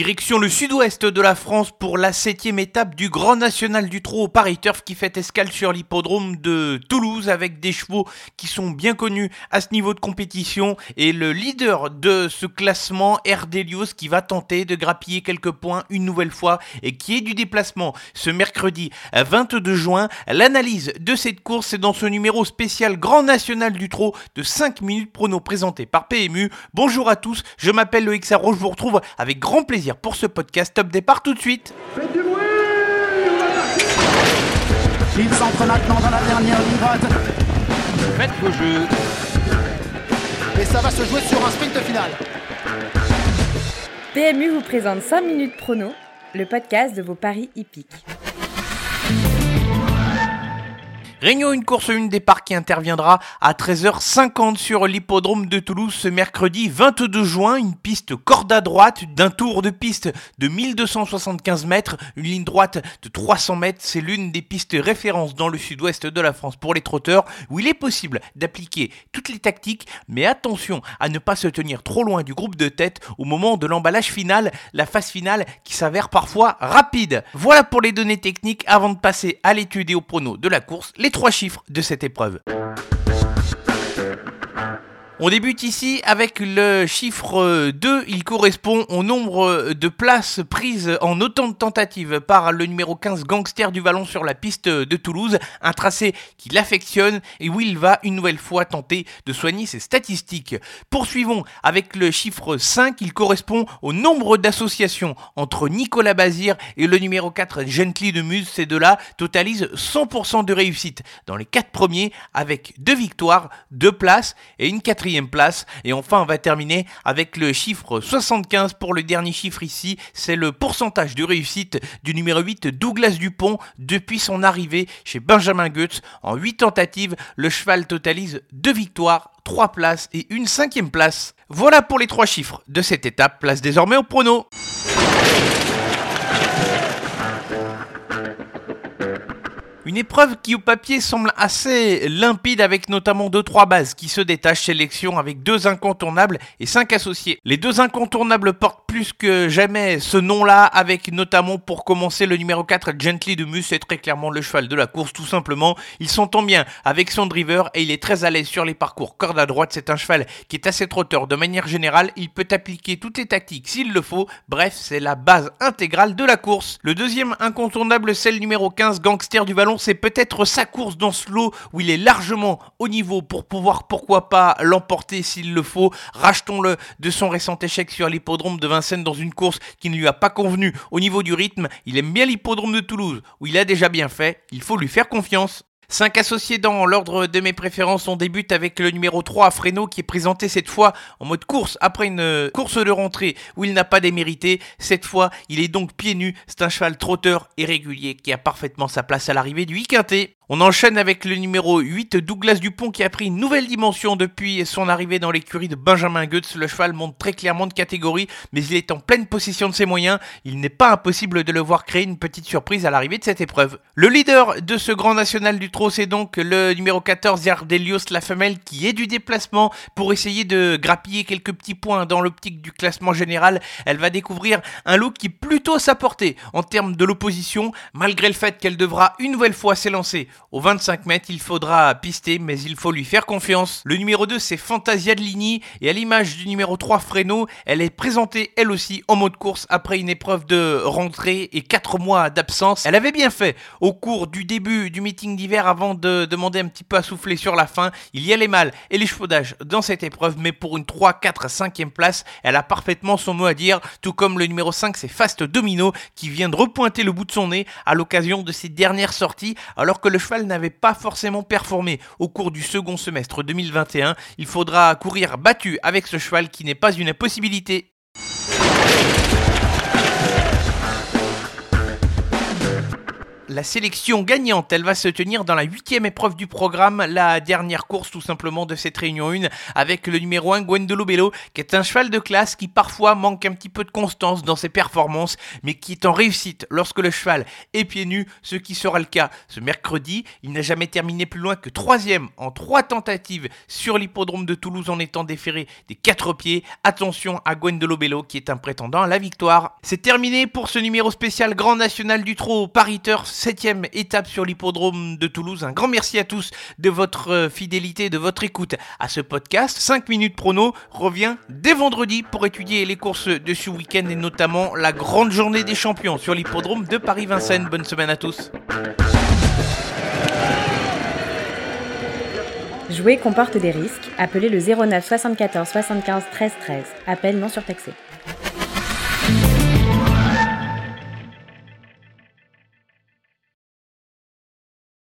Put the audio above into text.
Direction le sud-ouest de la France pour la septième étape du Grand National du Trot au Paris Turf qui fait escale sur l'hippodrome de Toulouse avec des chevaux qui sont bien connus à ce niveau de compétition et le leader de ce classement, Erdelius, qui va tenter de grappiller quelques points une nouvelle fois et qui est du déplacement ce mercredi 22 juin. L'analyse de cette course est dans ce numéro spécial Grand National du Trot de 5 minutes prono présenté par PMU. Bonjour à tous, je m'appelle Loïc Sarro, je vous retrouve avec grand plaisir pour ce podcast. Top départ tout de suite. Faites du bruit Il s'entre maintenant dans la dernière ligne droite. Faites vos jeux. Et ça va se jouer sur un sprint final. PMU vous présente 5 minutes prono, le podcast de vos paris hippiques. Réunion une course une départ qui interviendra à 13h50 sur l'hippodrome de Toulouse ce mercredi 22 juin. Une piste corde à droite d'un tour de piste de 1275 mètres, une ligne droite de 300 mètres. C'est l'une des pistes références dans le sud-ouest de la France pour les trotteurs où il est possible d'appliquer toutes les tactiques, mais attention à ne pas se tenir trop loin du groupe de tête au moment de l'emballage final, la phase finale qui s'avère parfois rapide. Voilà pour les données techniques avant de passer à l'étude et au prono de la course. Les trois chiffres de cette épreuve. On débute ici avec le chiffre 2. Il correspond au nombre de places prises en autant de tentatives par le numéro 15 Gangster du Vallon sur la piste de Toulouse. Un tracé qui l'affectionne et où il va une nouvelle fois tenter de soigner ses statistiques. Poursuivons avec le chiffre 5. Il correspond au nombre d'associations entre Nicolas Bazir et le numéro 4 Gently de Muse. Ces deux-là totalisent 100% de réussite dans les quatre premiers avec deux victoires, deux places et une quatrième place. Et enfin, on va terminer avec le chiffre 75 pour le dernier chiffre ici. C'est le pourcentage de réussite du numéro 8 Douglas Dupont depuis son arrivée chez Benjamin Goetz. En 8 tentatives, le cheval totalise 2 victoires, 3 places et une cinquième place. Voilà pour les trois chiffres de cette étape. Place désormais au prono. Une épreuve qui au papier semble assez limpide avec notamment 2-3 bases qui se détachent sélection avec deux incontournables et 5 associés. Les deux incontournables portent plus que jamais ce nom-là avec notamment pour commencer le numéro 4 Gently de Mus, c'est très clairement le cheval de la course tout simplement. Il s'entend bien avec son driver et il est très à l'aise sur les parcours corde à droite. C'est un cheval qui est assez trotteur de manière générale. Il peut appliquer toutes les tactiques s'il le faut. Bref, c'est la base intégrale de la course. Le deuxième incontournable, c'est le numéro 15 Gangster du Vallon c'est peut-être sa course dans ce lot où il est largement au niveau pour pouvoir, pourquoi pas, l'emporter s'il le faut. Rachetons-le de son récent échec sur l'hippodrome de Vincennes dans une course qui ne lui a pas convenu au niveau du rythme. Il aime bien l'hippodrome de Toulouse où il a déjà bien fait. Il faut lui faire confiance. 5 associés dans l'ordre de mes préférences. On débute avec le numéro 3 Freno qui est présenté cette fois en mode course après une course de rentrée où il n'a pas démérité. Cette fois, il est donc pieds nus. C'est un cheval trotteur et régulier qui a parfaitement sa place à l'arrivée du quintet. On enchaîne avec le numéro 8, Douglas Dupont, qui a pris une nouvelle dimension depuis son arrivée dans l'écurie de Benjamin Goetz. Le cheval monte très clairement de catégorie, mais il est en pleine possession de ses moyens. Il n'est pas impossible de le voir créer une petite surprise à l'arrivée de cette épreuve. Le leader de ce grand national du trot, c'est donc le numéro 14, Yardelios, la femelle, qui est du déplacement pour essayer de grappiller quelques petits points dans l'optique du classement général. Elle va découvrir un look qui plutôt à sa portée en termes de l'opposition, malgré le fait qu'elle devra une nouvelle fois s'élancer au 25 mètres, il faudra pister, mais il faut lui faire confiance. Le numéro 2, c'est Fantasia de Ligny, et à l'image du numéro 3, Freno, elle est présentée elle aussi en mode course après une épreuve de rentrée et 4 mois d'absence. Elle avait bien fait au cours du début du meeting d'hiver avant de demander un petit peu à souffler sur la fin. Il y a les mâles et les chevaudages dans cette épreuve, mais pour une 3, 4, 5e place, elle a parfaitement son mot à dire, tout comme le numéro 5, c'est Fast Domino, qui vient de repointer le bout de son nez à l'occasion de ses dernières sorties, alors que le n'avait pas forcément performé au cours du second semestre 2021. Il faudra courir battu avec ce cheval qui n'est pas une impossibilité. La sélection gagnante. Elle va se tenir dans la huitième épreuve du programme, la dernière course tout simplement de cette réunion 1, avec le numéro 1 Gwendolo Bello, qui est un cheval de classe qui parfois manque un petit peu de constance dans ses performances, mais qui est en réussite lorsque le cheval est pieds nus, ce qui sera le cas ce mercredi. Il n'a jamais terminé plus loin que troisième en trois tentatives sur l'hippodrome de Toulouse en étant déféré des quatre pieds. Attention à Gwendolo Bello qui est un prétendant à la victoire. C'est terminé pour ce numéro spécial Grand National du Trot Paris septième étape sur l'hippodrome de Toulouse. Un grand merci à tous de votre euh, fidélité, de votre écoute à ce podcast. 5 minutes prono revient dès vendredi pour étudier les courses de ce week-end et notamment la grande journée des champions sur l'hippodrome de Paris-Vincennes. Bonne semaine à tous. Jouer comporte des risques. Appelez le 09 74 75 13 13. Appel non surtaxé.